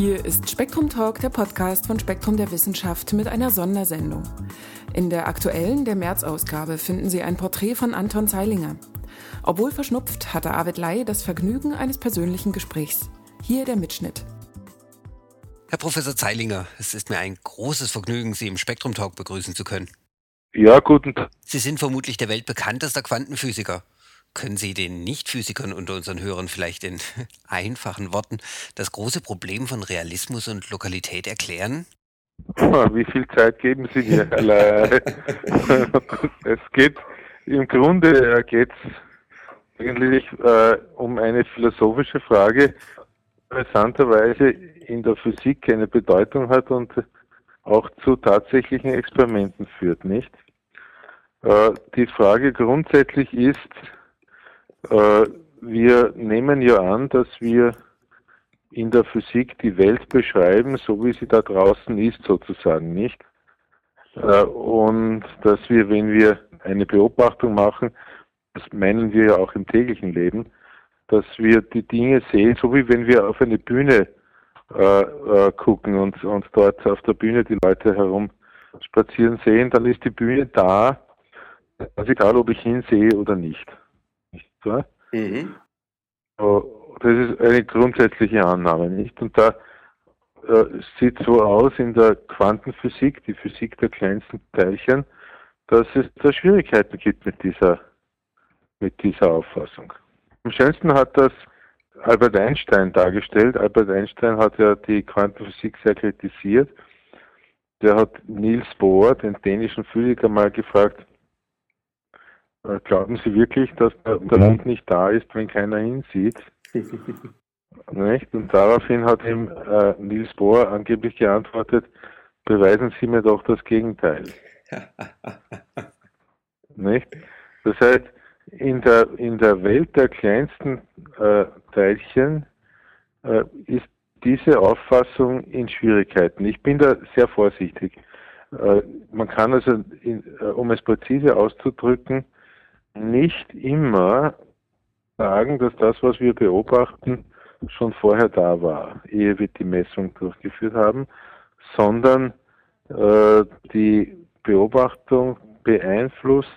Hier ist Spektrum Talk, der Podcast von Spektrum der Wissenschaft mit einer Sondersendung. In der aktuellen, der März-Ausgabe, finden Sie ein Porträt von Anton Zeilinger. Obwohl verschnupft, hatte Arvid Lai das Vergnügen eines persönlichen Gesprächs. Hier der Mitschnitt. Herr Professor Zeilinger, es ist mir ein großes Vergnügen, Sie im Spektrum Talk begrüßen zu können. Ja, guten Tag. Sie sind vermutlich der weltbekannteste Quantenphysiker. Können Sie den Nichtphysikern unter unseren Hörern vielleicht in einfachen Worten das große Problem von Realismus und Lokalität erklären? Wie viel Zeit geben Sie mir, es geht, im Grunde äh, geht es eigentlich äh, um eine philosophische Frage, interessanterweise in der Physik eine Bedeutung hat und auch zu tatsächlichen Experimenten führt, nicht? Äh, die Frage grundsätzlich ist, äh, wir nehmen ja an, dass wir in der Physik die Welt beschreiben, so wie sie da draußen ist, sozusagen, nicht? Äh, und dass wir, wenn wir eine Beobachtung machen, das meinen wir ja auch im täglichen Leben, dass wir die Dinge sehen, so wie wenn wir auf eine Bühne äh, äh, gucken und, und dort auf der Bühne die Leute herum spazieren sehen, dann ist die Bühne da, egal, ob ich hinsehe oder nicht. So? Mhm. Das ist eine grundsätzliche Annahme, nicht? Und da äh, sieht so aus in der Quantenphysik, die Physik der kleinsten Teilchen, dass es da Schwierigkeiten gibt mit dieser, mit dieser Auffassung. Am schönsten hat das Albert Einstein dargestellt. Albert Einstein hat ja die Quantenphysik sehr kritisiert. Der hat Niels Bohr, den dänischen Physiker, mal gefragt, glauben Sie wirklich, dass der, der Mond nicht da ist, wenn keiner hinsieht? nicht? Und daraufhin hat ihm äh, Niels Bohr angeblich geantwortet, beweisen Sie mir doch das Gegenteil. nicht? Das heißt, in der, in der Welt der kleinsten äh, Teilchen äh, ist diese Auffassung in Schwierigkeiten. Ich bin da sehr vorsichtig. Äh, man kann also, äh, um es präzise auszudrücken, nicht immer sagen, dass das, was wir beobachten, schon vorher da war, ehe wir die Messung durchgeführt haben, sondern äh, die Beobachtung beeinflusst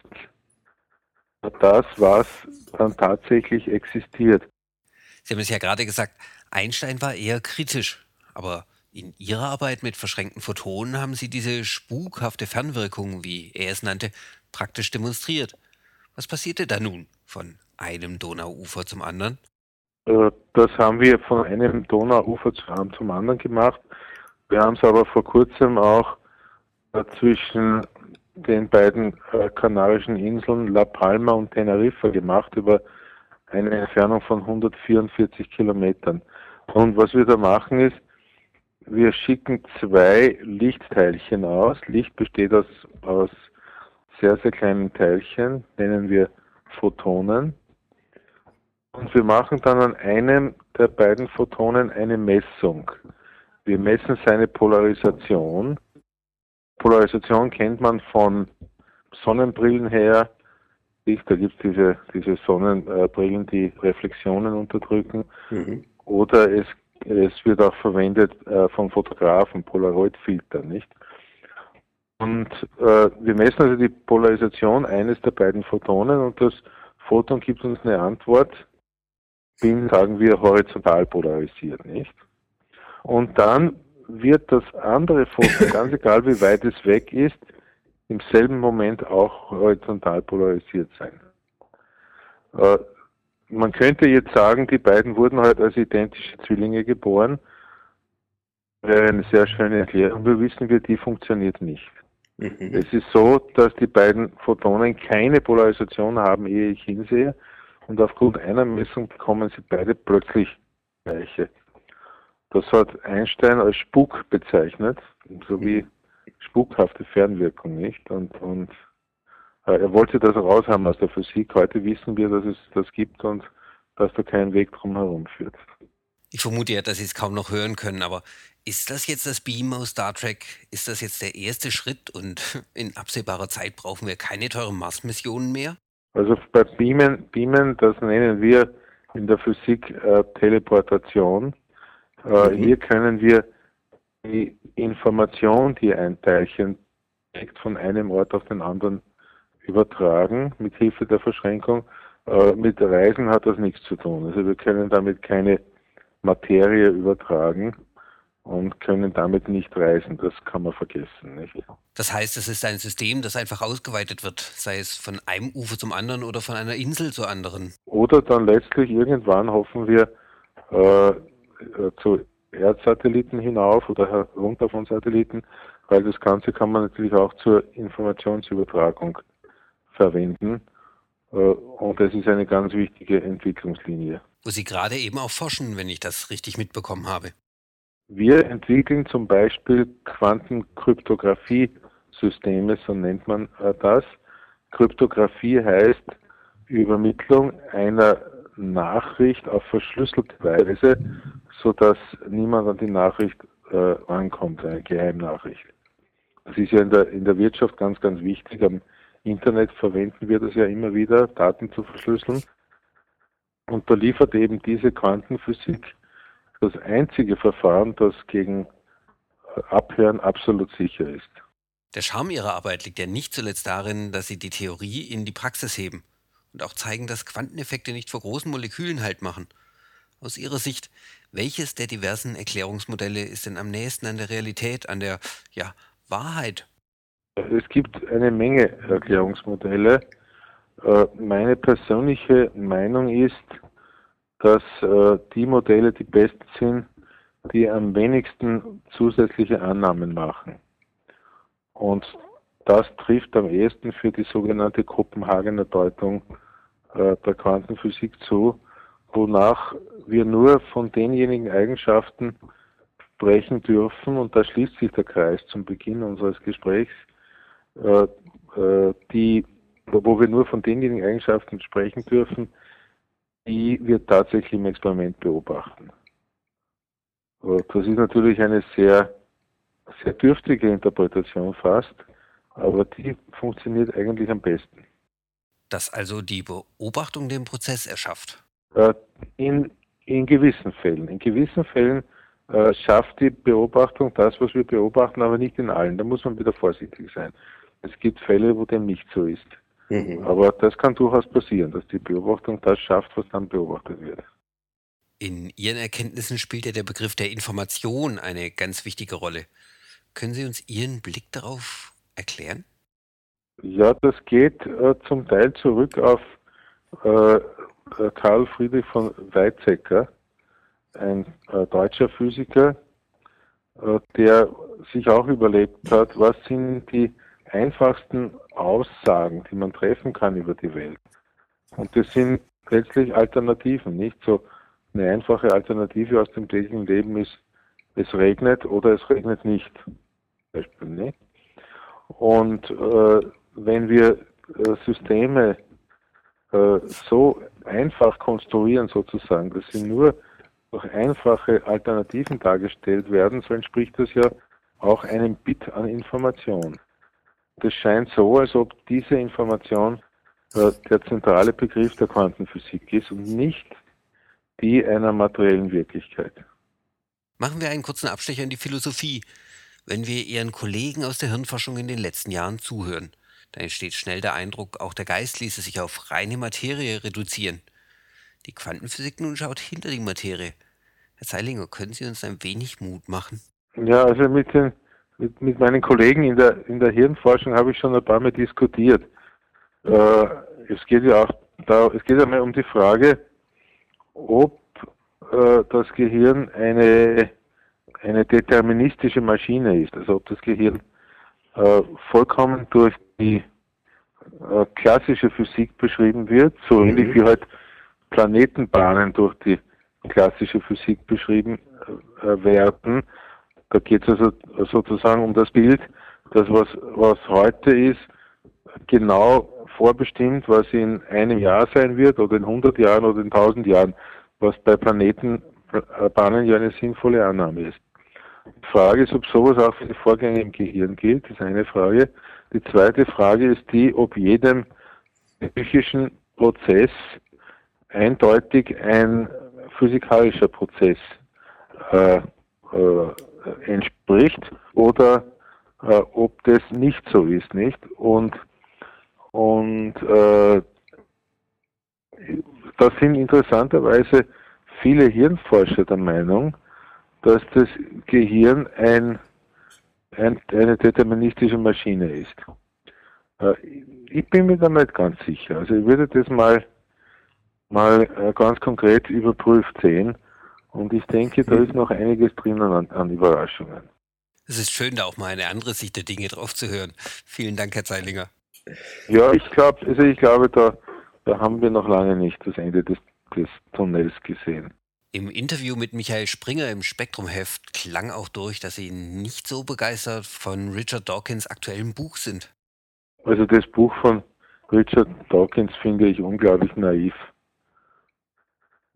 das, was dann tatsächlich existiert. Sie haben es ja gerade gesagt, Einstein war eher kritisch, aber in Ihrer Arbeit mit verschränkten Photonen haben Sie diese spukhafte Fernwirkung, wie er es nannte, praktisch demonstriert. Was passierte da nun von einem Donauufer zum anderen? Äh, das haben wir von einem Donauufer zum anderen gemacht. Wir haben es aber vor kurzem auch äh, zwischen den beiden äh, kanarischen Inseln La Palma und Teneriffa gemacht über eine Entfernung von 144 Kilometern. Und was wir da machen ist, wir schicken zwei Lichtteilchen aus. Licht besteht aus, aus sehr, sehr kleinen Teilchen, nennen wir Photonen. Und wir machen dann an einem der beiden Photonen eine Messung. Wir messen seine Polarisation. Polarisation kennt man von Sonnenbrillen her. Da gibt es diese, diese Sonnenbrillen, die Reflexionen unterdrücken. Mhm. Oder es, es wird auch verwendet äh, von Fotografen, Polaroid-Filter, nicht? Und äh, wir messen also die Polarisation eines der beiden Photonen und das Photon gibt uns eine Antwort, bin, sagen wir, horizontal polarisiert, nicht? Und dann wird das andere Photon, ganz egal wie weit es weg ist, im selben Moment auch horizontal polarisiert sein. Äh, man könnte jetzt sagen, die beiden wurden halt als identische Zwillinge geboren. Wäre eine sehr schöne Erklärung. Wir wissen wir, die funktioniert nicht. Mhm. Es ist so, dass die beiden Photonen keine Polarisation haben, ehe ich hinsehe. Und aufgrund einer Messung bekommen sie beide plötzlich gleiche. Das hat Einstein als Spuk bezeichnet, so wie spukhafte Fernwirkung, nicht? Und, und äh, er wollte das raushaben aus der Physik. Heute wissen wir, dass es das gibt und dass da kein Weg drum herum führt. Ich vermute ja, dass Sie es kaum noch hören können, aber ist das jetzt das Beam aus Star Trek? Ist das jetzt der erste Schritt und in absehbarer Zeit brauchen wir keine teuren Mars-Missionen mehr? Also bei Beamen, Beamen, das nennen wir in der Physik äh, Teleportation. Äh, mhm. Hier können wir die Information, die ein Teilchen von einem Ort auf den anderen übertragen, mit Hilfe der Verschränkung. Äh, mit Reisen hat das nichts zu tun. Also wir können damit keine Materie übertragen und können damit nicht reisen. Das kann man vergessen. Nicht? Das heißt, es ist ein System, das einfach ausgeweitet wird, sei es von einem Ufer zum anderen oder von einer Insel zur anderen. Oder dann letztlich irgendwann hoffen wir äh, zu Erdsatelliten hinauf oder herunter von Satelliten, weil das Ganze kann man natürlich auch zur Informationsübertragung verwenden. Äh, und das ist eine ganz wichtige Entwicklungslinie. Wo Sie gerade eben auch forschen, wenn ich das richtig mitbekommen habe. Wir entwickeln zum Beispiel Quantenkryptographie-Systeme, so nennt man äh, das. Kryptographie heißt Übermittlung einer Nachricht auf verschlüsselte Weise, sodass niemand an die Nachricht äh, rankommt, eine Geheimnachricht. Das ist ja in der, in der Wirtschaft ganz, ganz wichtig. Am Internet verwenden wir das ja immer wieder, Daten zu verschlüsseln. Und da liefert eben diese Quantenphysik das einzige Verfahren, das gegen äh, Abhören absolut sicher ist. Der Charme Ihrer Arbeit liegt ja nicht zuletzt darin, dass Sie die Theorie in die Praxis heben und auch zeigen, dass Quanteneffekte nicht vor großen Molekülen Halt machen. Aus Ihrer Sicht, welches der diversen Erklärungsmodelle ist denn am nächsten an der Realität, an der ja, Wahrheit? Es gibt eine Menge Erklärungsmodelle. Äh, meine persönliche Meinung ist, dass äh, die Modelle die besten sind, die am wenigsten zusätzliche Annahmen machen. Und das trifft am ehesten für die sogenannte Kopenhagener Deutung äh, der Quantenphysik zu, wonach wir nur von denjenigen Eigenschaften sprechen dürfen, und da schließt sich der Kreis zum Beginn unseres Gesprächs, die, wo wir nur von denjenigen Eigenschaften sprechen dürfen, die wir tatsächlich im Experiment beobachten. Das ist natürlich eine sehr, sehr dürftige Interpretation fast, aber die funktioniert eigentlich am besten. Dass also die Beobachtung den Prozess erschafft? Äh, in, in gewissen Fällen. In gewissen Fällen äh, schafft die Beobachtung das, was wir beobachten, aber nicht in allen. Da muss man wieder vorsichtig sein. Es gibt Fälle, wo dem nicht so ist. Mhm. Aber das kann durchaus passieren, dass die Beobachtung das schafft, was dann beobachtet wird. In Ihren Erkenntnissen spielt ja der Begriff der Information eine ganz wichtige Rolle. Können Sie uns Ihren Blick darauf erklären? Ja, das geht äh, zum Teil zurück auf äh, Karl Friedrich von Weizsäcker, ein äh, deutscher Physiker, äh, der sich auch überlegt hat, was sind die einfachsten Aussagen, die man treffen kann über die Welt. Und das sind letztlich Alternativen, nicht so eine einfache Alternative aus dem täglichen Leben ist, es regnet oder es regnet nicht. Nicht? Und äh, wenn wir äh, Systeme äh, so einfach konstruieren sozusagen, dass sie nur durch einfache Alternativen dargestellt werden, so entspricht das ja auch einem Bit an Information. Das scheint so, als ob diese Information äh, der zentrale Begriff der Quantenphysik ist und nicht die einer materiellen Wirklichkeit. Machen wir einen kurzen Abstecher in die Philosophie. Wenn wir Ihren Kollegen aus der Hirnforschung in den letzten Jahren zuhören, dann entsteht schnell der Eindruck, auch der Geist ließe sich auf reine Materie reduzieren. Die Quantenphysik nun schaut hinter die Materie. Herr Zeilinger, können Sie uns ein wenig Mut machen? Ja, also mit den mit, mit meinen Kollegen in der, in der Hirnforschung habe ich schon ein paar Mal diskutiert. Äh, es geht ja auch da, es geht einmal um die Frage, ob äh, das Gehirn eine, eine deterministische Maschine ist, also ob das Gehirn äh, vollkommen durch die äh, klassische Physik beschrieben wird, so mhm. ähnlich wie halt Planetenbahnen durch die klassische Physik beschrieben äh, werden da geht es also sozusagen um das Bild, das was, was heute ist, genau vorbestimmt, was in einem Jahr sein wird oder in 100 Jahren oder in 1000 Jahren, was bei Planetenbahnen ja eine sinnvolle Annahme ist. Die Frage ist, ob sowas auch für die Vorgänge im Gehirn gilt, ist eine Frage. Die zweite Frage ist die, ob jedem psychischen Prozess eindeutig ein physikalischer Prozess äh, äh, entspricht oder äh, ob das nicht so ist, nicht? Und, und äh, da sind interessanterweise viele Hirnforscher der Meinung, dass das Gehirn ein, ein, eine deterministische Maschine ist. Äh, ich bin mir da nicht ganz sicher. Also ich würde das mal, mal äh, ganz konkret überprüft sehen. Und ich denke, da ist noch einiges drinnen an, an Überraschungen. Es ist schön, da auch mal eine andere Sicht der Dinge drauf zu hören. Vielen Dank, Herr Zeilinger. Ja, ich glaube, also ich glaube, da, da haben wir noch lange nicht das Ende des, des Tunnels gesehen. Im Interview mit Michael Springer im Spektrumheft klang auch durch, dass Sie nicht so begeistert von Richard Dawkins aktuellem Buch sind. Also das Buch von Richard Dawkins finde ich unglaublich naiv.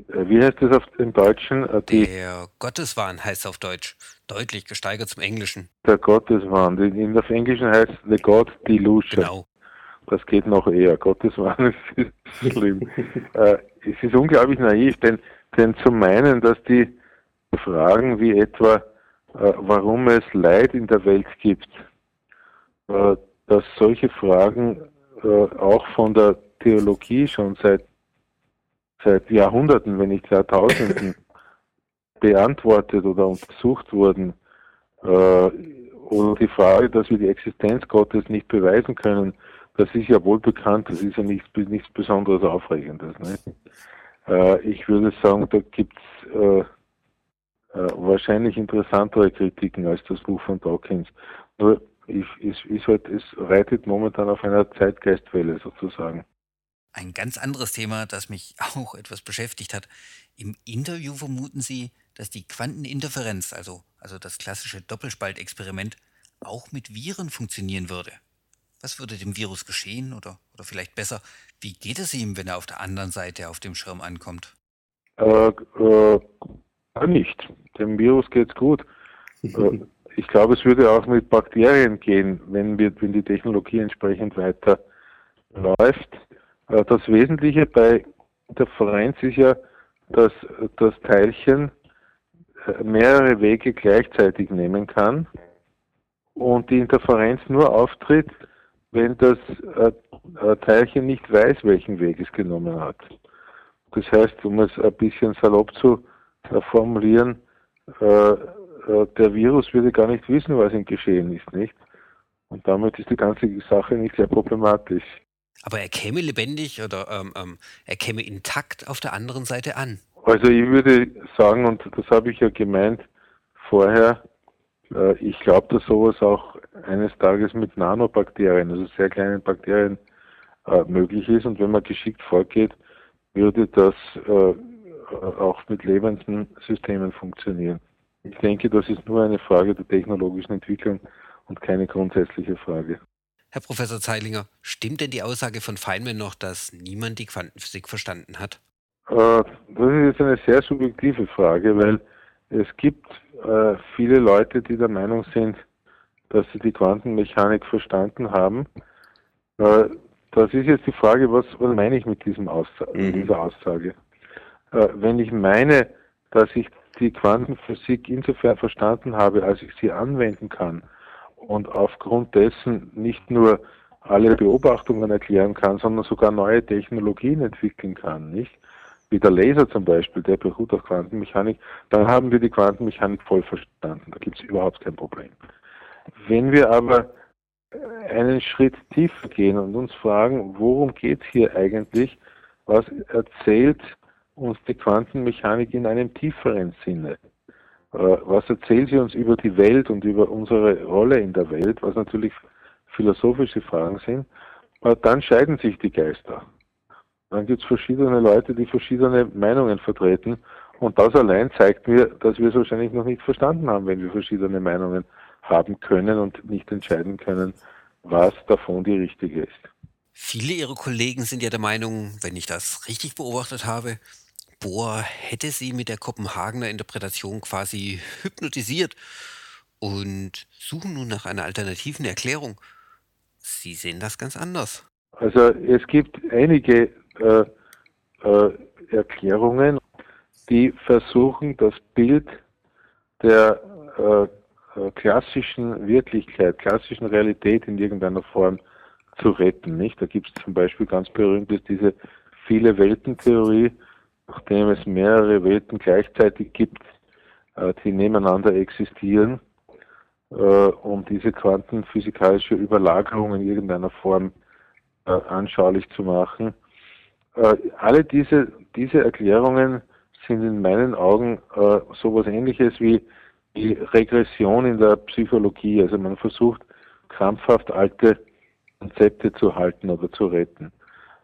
Äh, wie heißt das auf, im Deutschen? Äh, die, der Gotteswahn heißt auf Deutsch. Deutlich gesteigert zum Englischen. Der Gotteswahn. In auf Englischen heißt The God Delusion. Genau. Das geht noch eher. Gotteswahn ist schlimm. äh, es ist unglaublich naiv, denn, denn zu meinen, dass die Fragen wie etwa, äh, warum es Leid in der Welt gibt, äh, dass solche Fragen äh, auch von der Theologie schon seit seit Jahrhunderten, wenn nicht Jahrtausenden, beantwortet oder untersucht wurden. Äh, oder die Frage, dass wir die Existenz Gottes nicht beweisen können, das ist ja wohl bekannt, das ist ja nichts, nichts Besonderes Aufregendes. Äh, ich würde sagen, da gibt es äh, äh, wahrscheinlich interessantere Kritiken als das Buch von Dawkins. Nur ich, ich, ich halt, es reitet momentan auf einer Zeitgeistwelle sozusagen. Ein ganz anderes Thema, das mich auch etwas beschäftigt hat. Im Interview vermuten Sie, dass die Quanteninterferenz, also, also das klassische Doppelspaltexperiment, auch mit Viren funktionieren würde. Was würde dem Virus geschehen oder, oder vielleicht besser, wie geht es ihm, wenn er auf der anderen Seite auf dem Schirm ankommt? Äh, äh, nicht. Dem Virus geht es gut. Äh, ich glaube, es würde auch mit Bakterien gehen, wenn, wir, wenn die Technologie entsprechend weiter läuft. Äh, das Wesentliche bei Interferenz ist ja, dass das Teilchen äh, mehrere Wege gleichzeitig nehmen kann und die Interferenz nur auftritt, wenn das äh, Teilchen nicht weiß, welchen Weg es genommen hat. Das heißt, um es ein bisschen salopp zu formulieren, der Virus würde gar nicht wissen, was ihm geschehen ist, nicht? Und damit ist die ganze Sache nicht sehr problematisch. Aber er käme lebendig oder ähm, ähm, er käme intakt auf der anderen Seite an. Also ich würde sagen, und das habe ich ja gemeint vorher, äh, ich glaube, dass sowas auch eines Tages mit Nanobakterien, also sehr kleinen Bakterien, äh, möglich ist. Und wenn man geschickt vorgeht, würde das äh, auch mit lebenden Systemen funktionieren. Ich denke, das ist nur eine Frage der technologischen Entwicklung und keine grundsätzliche Frage. Herr Professor Zeilinger, stimmt denn die Aussage von Feynman noch, dass niemand die Quantenphysik verstanden hat? Äh, das ist jetzt eine sehr subjektive Frage, weil es gibt äh, viele Leute, die der Meinung sind, dass sie die Quantenmechanik verstanden haben. Äh, das ist jetzt die Frage, was, was meine ich mit diesem Aussa mhm. dieser Aussage? wenn ich meine, dass ich die Quantenphysik insofern verstanden habe, als ich sie anwenden kann, und aufgrund dessen nicht nur alle Beobachtungen erklären kann, sondern sogar neue Technologien entwickeln kann, nicht? Wie der Laser zum Beispiel, der beruht auf Quantenmechanik, dann haben wir die Quantenmechanik voll verstanden. Da gibt es überhaupt kein Problem. Wenn wir aber einen Schritt tiefer gehen und uns fragen, worum geht es hier eigentlich, was erzählt uns die Quantenmechanik in einem tieferen Sinne? Äh, was erzählt sie uns über die Welt und über unsere Rolle in der Welt, was natürlich philosophische Fragen sind, dann scheiden sich die Geister. Dann gibt es verschiedene Leute, die verschiedene Meinungen vertreten und das allein zeigt mir, dass wir es wahrscheinlich noch nicht verstanden haben, wenn wir verschiedene Meinungen haben können und nicht entscheiden können, was davon die richtige ist. Viele Ihrer Kollegen sind ja der Meinung, wenn ich das richtig beobachtet habe, Bohr hätte sie mit der Kopenhagener Interpretation quasi hypnotisiert und suchen nun nach einer alternativen Erklärung. Sie sehen das ganz anders. Also es gibt einige äh, äh, Erklärungen, die versuchen, das Bild der äh, äh, klassischen Wirklichkeit, klassischen Realität in irgendeiner Form zu retten. Nicht? Da gibt es zum Beispiel ganz berühmt ist diese viele Welten-Theorie, nachdem es mehrere Welten gleichzeitig gibt, äh, die nebeneinander existieren, äh, um diese quantenphysikalische Überlagerung in irgendeiner Form äh, anschaulich zu machen. Alle diese, diese Erklärungen sind in meinen Augen sowas ähnliches wie die Regression in der Psychologie. Also man versucht krampfhaft alte Konzepte zu halten oder zu retten.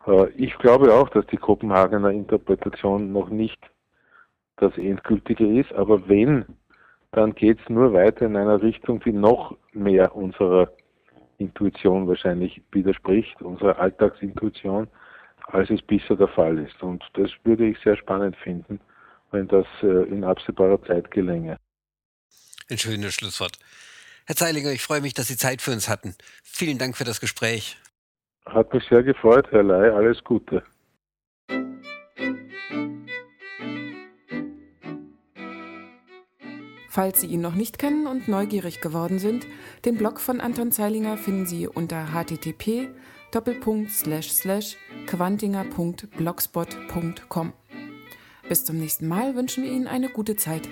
Äh, ich glaube auch, dass die Kopenhagener Interpretation noch nicht das Endgültige ist, aber wenn, dann geht es nur weiter in einer Richtung, die noch mehr unserer Intuition wahrscheinlich widerspricht, unserer Alltagsintuition, als es bisher der Fall ist. Und das würde ich sehr spannend finden, wenn das äh, in absehbarer Zeit gelänge. Ein schönes Schlusswort. Herr Zeilinger, ich freue mich, dass Sie Zeit für uns hatten. Vielen Dank für das Gespräch. Hat mich sehr gefreut, Herr Ley. Alles Gute. Falls Sie ihn noch nicht kennen und neugierig geworden sind, den Blog von Anton Zeilinger finden Sie unter http quantinger.blogspot.com. Bis zum nächsten Mal wünschen wir Ihnen eine gute Zeit.